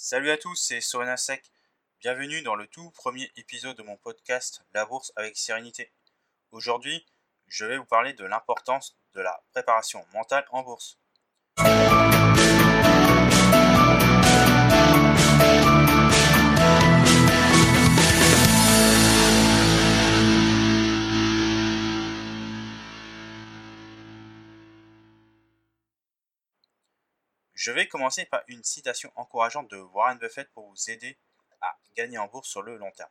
Salut à tous, c'est Sec. Bienvenue dans le tout premier épisode de mon podcast La bourse avec sérénité. Aujourd'hui, je vais vous parler de l'importance de la préparation mentale en bourse. Je vais commencer par une citation encourageante de Warren Buffett pour vous aider à gagner en bourse sur le long terme.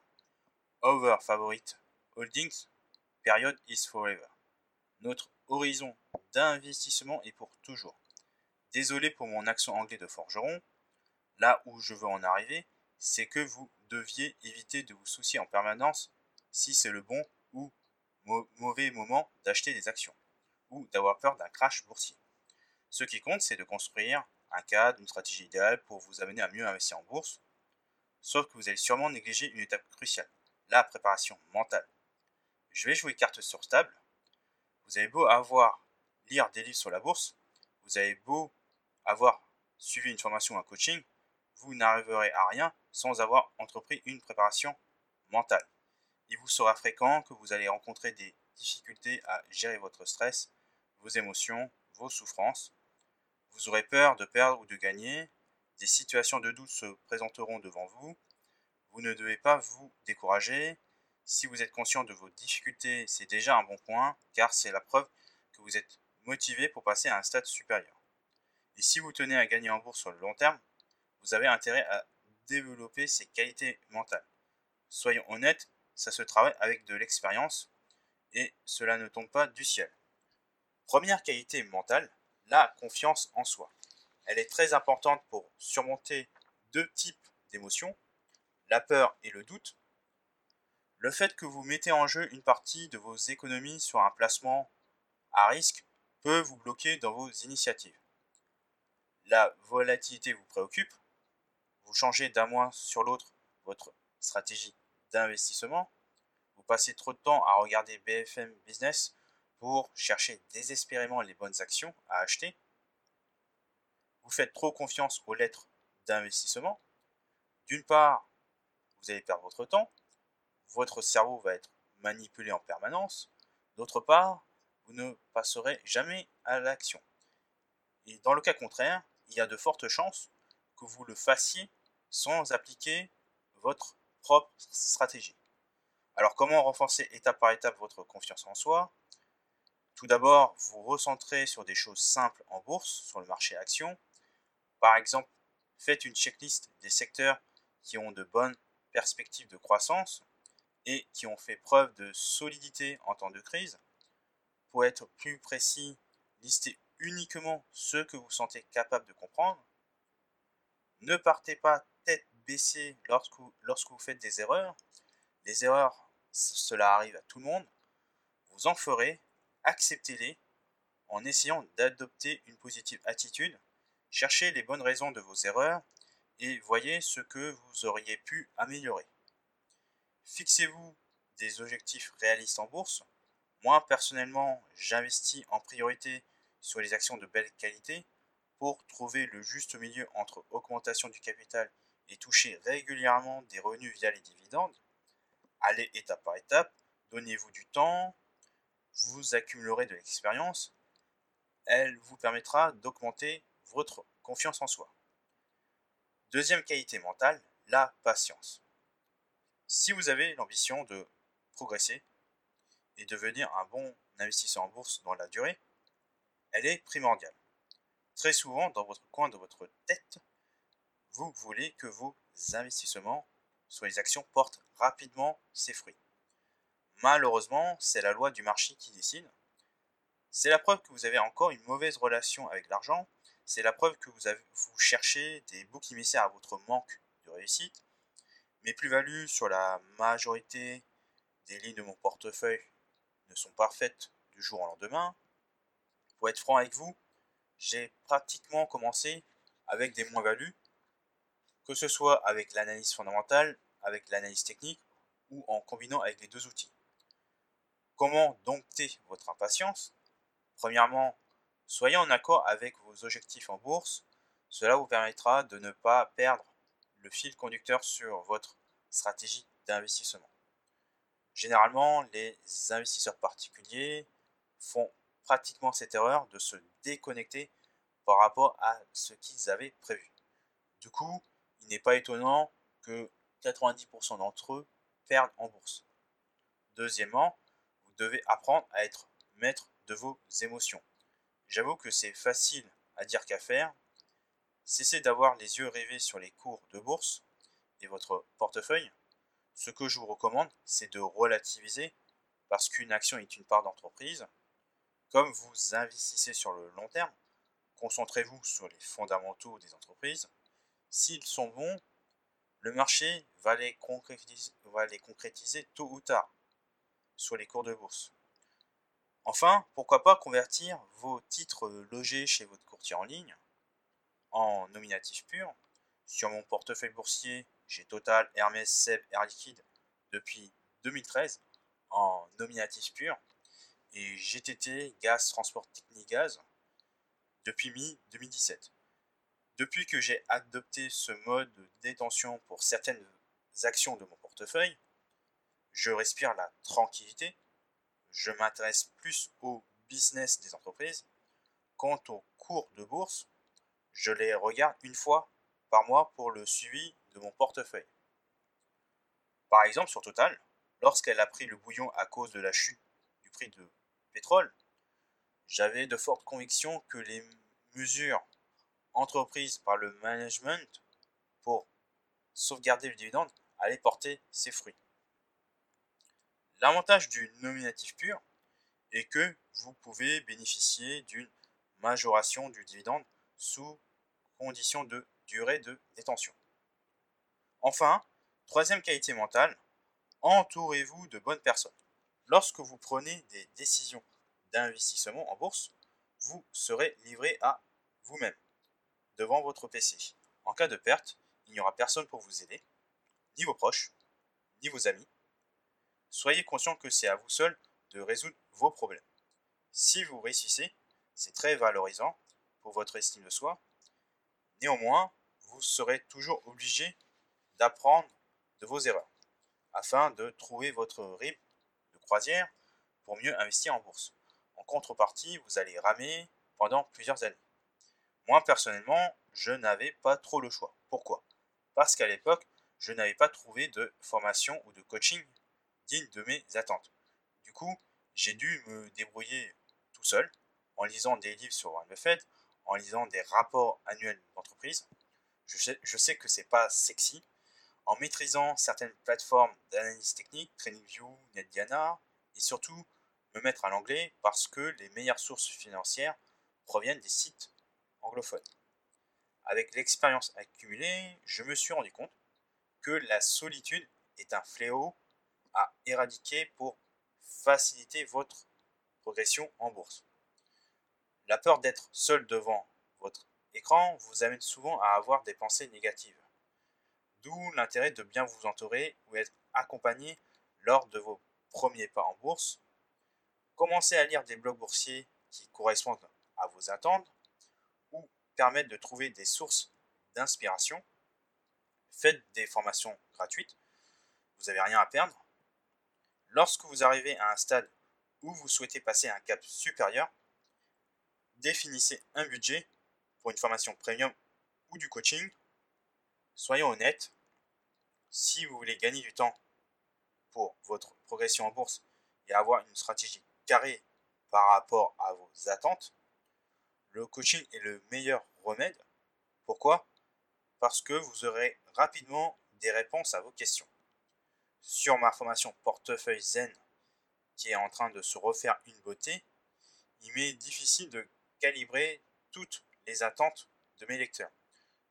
Over favorite holdings, period is forever. Notre horizon d'investissement est pour toujours. Désolé pour mon accent anglais de forgeron. Là où je veux en arriver, c'est que vous deviez éviter de vous soucier en permanence si c'est le bon ou mauvais moment d'acheter des actions ou d'avoir peur d'un crash boursier. Ce qui compte, c'est de construire cadre, une stratégie idéale pour vous amener à mieux investir en bourse. Sauf que vous allez sûrement négliger une étape cruciale, la préparation mentale. Je vais jouer carte sur table. Vous avez beau avoir lire des livres sur la bourse, vous avez beau avoir suivi une formation ou un coaching, vous n'arriverez à rien sans avoir entrepris une préparation mentale. Il vous sera fréquent que vous allez rencontrer des difficultés à gérer votre stress, vos émotions, vos souffrances, vous aurez peur de perdre ou de gagner. Des situations de doute se présenteront devant vous. Vous ne devez pas vous décourager. Si vous êtes conscient de vos difficultés, c'est déjà un bon point, car c'est la preuve que vous êtes motivé pour passer à un stade supérieur. Et si vous tenez à gagner en bourse sur le long terme, vous avez intérêt à développer ces qualités mentales. Soyons honnêtes, ça se travaille avec de l'expérience et cela ne tombe pas du ciel. Première qualité mentale, la confiance en soi. Elle est très importante pour surmonter deux types d'émotions, la peur et le doute. Le fait que vous mettez en jeu une partie de vos économies sur un placement à risque peut vous bloquer dans vos initiatives. La volatilité vous préoccupe. Vous changez d'un mois sur l'autre votre stratégie d'investissement. Vous passez trop de temps à regarder BFM Business pour chercher désespérément les bonnes actions à acheter. Vous faites trop confiance aux lettres d'investissement. D'une part, vous allez perdre votre temps, votre cerveau va être manipulé en permanence. D'autre part, vous ne passerez jamais à l'action. Et dans le cas contraire, il y a de fortes chances que vous le fassiez sans appliquer votre propre stratégie. Alors comment renforcer étape par étape votre confiance en soi? Tout d'abord, vous recentrez sur des choses simples en bourse, sur le marché action. Par exemple, faites une checklist des secteurs qui ont de bonnes perspectives de croissance et qui ont fait preuve de solidité en temps de crise. Pour être plus précis, listez uniquement ceux que vous sentez capable de comprendre. Ne partez pas tête baissée lorsque vous, lorsque vous faites des erreurs. Les erreurs, cela arrive à tout le monde. Vous en ferez acceptez-les en essayant d'adopter une positive attitude, cherchez les bonnes raisons de vos erreurs et voyez ce que vous auriez pu améliorer. Fixez-vous des objectifs réalistes en bourse. Moi, personnellement, j'investis en priorité sur les actions de belle qualité pour trouver le juste milieu entre augmentation du capital et toucher régulièrement des revenus via les dividendes. Allez étape par étape, donnez-vous du temps, vous accumulerez de l'expérience, elle vous permettra d'augmenter votre confiance en soi. Deuxième qualité mentale, la patience. Si vous avez l'ambition de progresser et devenir un bon investisseur en bourse dans la durée, elle est primordiale. Très souvent, dans votre coin de votre tête, vous voulez que vos investissements sur les actions portent rapidement ses fruits. Malheureusement, c'est la loi du marché qui décide. C'est la preuve que vous avez encore une mauvaise relation avec l'argent. C'est la preuve que vous, cherchez des boucs émissaires à votre manque de réussite. Mes plus-values sur la majorité des lignes de mon portefeuille ne sont pas faites du jour au lendemain. Pour être franc avec vous, j'ai pratiquement commencé avec des moins-values, que ce soit avec l'analyse fondamentale, avec l'analyse technique ou en combinant avec les deux outils. Comment dompter votre impatience Premièrement, soyez en accord avec vos objectifs en bourse. Cela vous permettra de ne pas perdre le fil conducteur sur votre stratégie d'investissement. Généralement, les investisseurs particuliers font pratiquement cette erreur de se déconnecter par rapport à ce qu'ils avaient prévu. Du coup, il n'est pas étonnant que 90% d'entre eux perdent en bourse. Deuxièmement, devez apprendre à être maître de vos émotions. J'avoue que c'est facile à dire qu'à faire. Cessez d'avoir les yeux rivés sur les cours de bourse et votre portefeuille. Ce que je vous recommande, c'est de relativiser parce qu'une action est une part d'entreprise. Comme vous investissez sur le long terme, concentrez-vous sur les fondamentaux des entreprises. S'ils sont bons, le marché va les, concrétiser, va les concrétiser tôt ou tard sur les cours de bourse. Enfin, pourquoi pas convertir vos titres logés chez votre courtier en ligne en nominatif pur. Sur mon portefeuille boursier, j'ai Total, Hermès, Seb, Air Liquide depuis 2013 en nominatif pur et GTT, Gaz, Transport Technique Gaz depuis mi-2017. Depuis que j'ai adopté ce mode de détention pour certaines actions de mon portefeuille, je respire la tranquillité, je m'intéresse plus au business des entreprises. Quant aux cours de bourse, je les regarde une fois par mois pour le suivi de mon portefeuille. Par exemple, sur Total, lorsqu'elle a pris le bouillon à cause de la chute du prix de pétrole, j'avais de fortes convictions que les mesures entreprises par le management pour sauvegarder le dividende allaient porter ses fruits. L'avantage du nominatif pur est que vous pouvez bénéficier d'une majoration du dividende sous condition de durée de détention. Enfin, troisième qualité mentale, entourez-vous de bonnes personnes. Lorsque vous prenez des décisions d'investissement en bourse, vous serez livré à vous-même, devant votre PC. En cas de perte, il n'y aura personne pour vous aider, ni vos proches, ni vos amis. Soyez conscient que c'est à vous seul de résoudre vos problèmes. Si vous réussissez, c'est très valorisant pour votre estime de soi. Néanmoins, vous serez toujours obligé d'apprendre de vos erreurs afin de trouver votre rythme de croisière pour mieux investir en bourse. En contrepartie, vous allez ramer pendant plusieurs années. Moi, personnellement, je n'avais pas trop le choix. Pourquoi? Parce qu'à l'époque, je n'avais pas trouvé de formation ou de coaching digne de mes attentes. Du coup, j'ai dû me débrouiller tout seul en lisant des livres sur Warren Buffett, en lisant des rapports annuels d'entreprise. Je sais, je sais que c'est pas sexy. En maîtrisant certaines plateformes d'analyse technique, TradingView, NetDiana, et surtout me mettre à l'anglais parce que les meilleures sources financières proviennent des sites anglophone. Avec l'expérience accumulée, je me suis rendu compte que la solitude est un fléau à éradiquer pour faciliter votre progression en bourse. La peur d'être seul devant votre écran vous amène souvent à avoir des pensées négatives. D'où l'intérêt de bien vous entourer ou être accompagné lors de vos premiers pas en bourse. Commencez à lire des blogs boursiers qui correspondent à vos attentes permettre de trouver des sources d'inspiration. Faites des formations gratuites. Vous n'avez rien à perdre. Lorsque vous arrivez à un stade où vous souhaitez passer un cap supérieur, définissez un budget pour une formation premium ou du coaching. Soyons honnêtes, si vous voulez gagner du temps pour votre progression en bourse et avoir une stratégie carrée par rapport à vos attentes, le coaching est le meilleur remède. Pourquoi? Parce que vous aurez rapidement des réponses à vos questions. Sur ma formation portefeuille zen qui est en train de se refaire une beauté, il m'est difficile de calibrer toutes les attentes de mes lecteurs.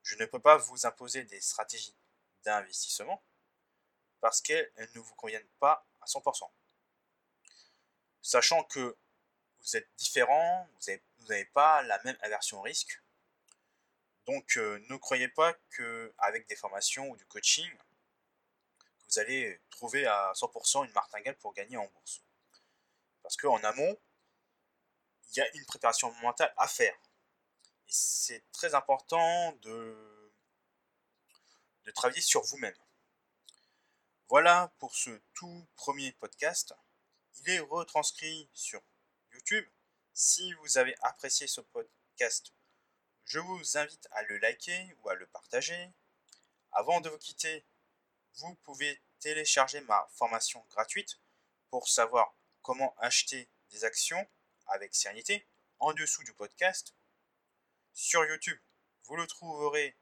Je ne peux pas vous imposer des stratégies d'investissement parce qu'elles ne vous conviennent pas à 100%. Sachant que vous êtes différent, vous n'avez pas la même aversion au risque. Donc euh, ne croyez pas qu'avec des formations ou du coaching, vous allez trouver à 100% une martingale pour gagner en bourse. Parce qu'en amont, il y a une préparation mentale à faire. Et c'est très important de, de travailler sur vous-même. Voilà pour ce tout premier podcast. Il est retranscrit sur YouTube. Si vous avez apprécié ce podcast, je vous invite à le liker ou à le partager. Avant de vous quitter, vous pouvez télécharger ma formation gratuite pour savoir comment acheter des actions avec sérénité en dessous du podcast. Sur YouTube, vous le trouverez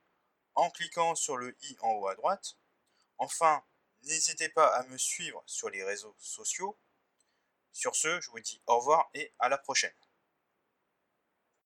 en cliquant sur le i en haut à droite. Enfin, n'hésitez pas à me suivre sur les réseaux sociaux. Sur ce, je vous dis au revoir et à la prochaine.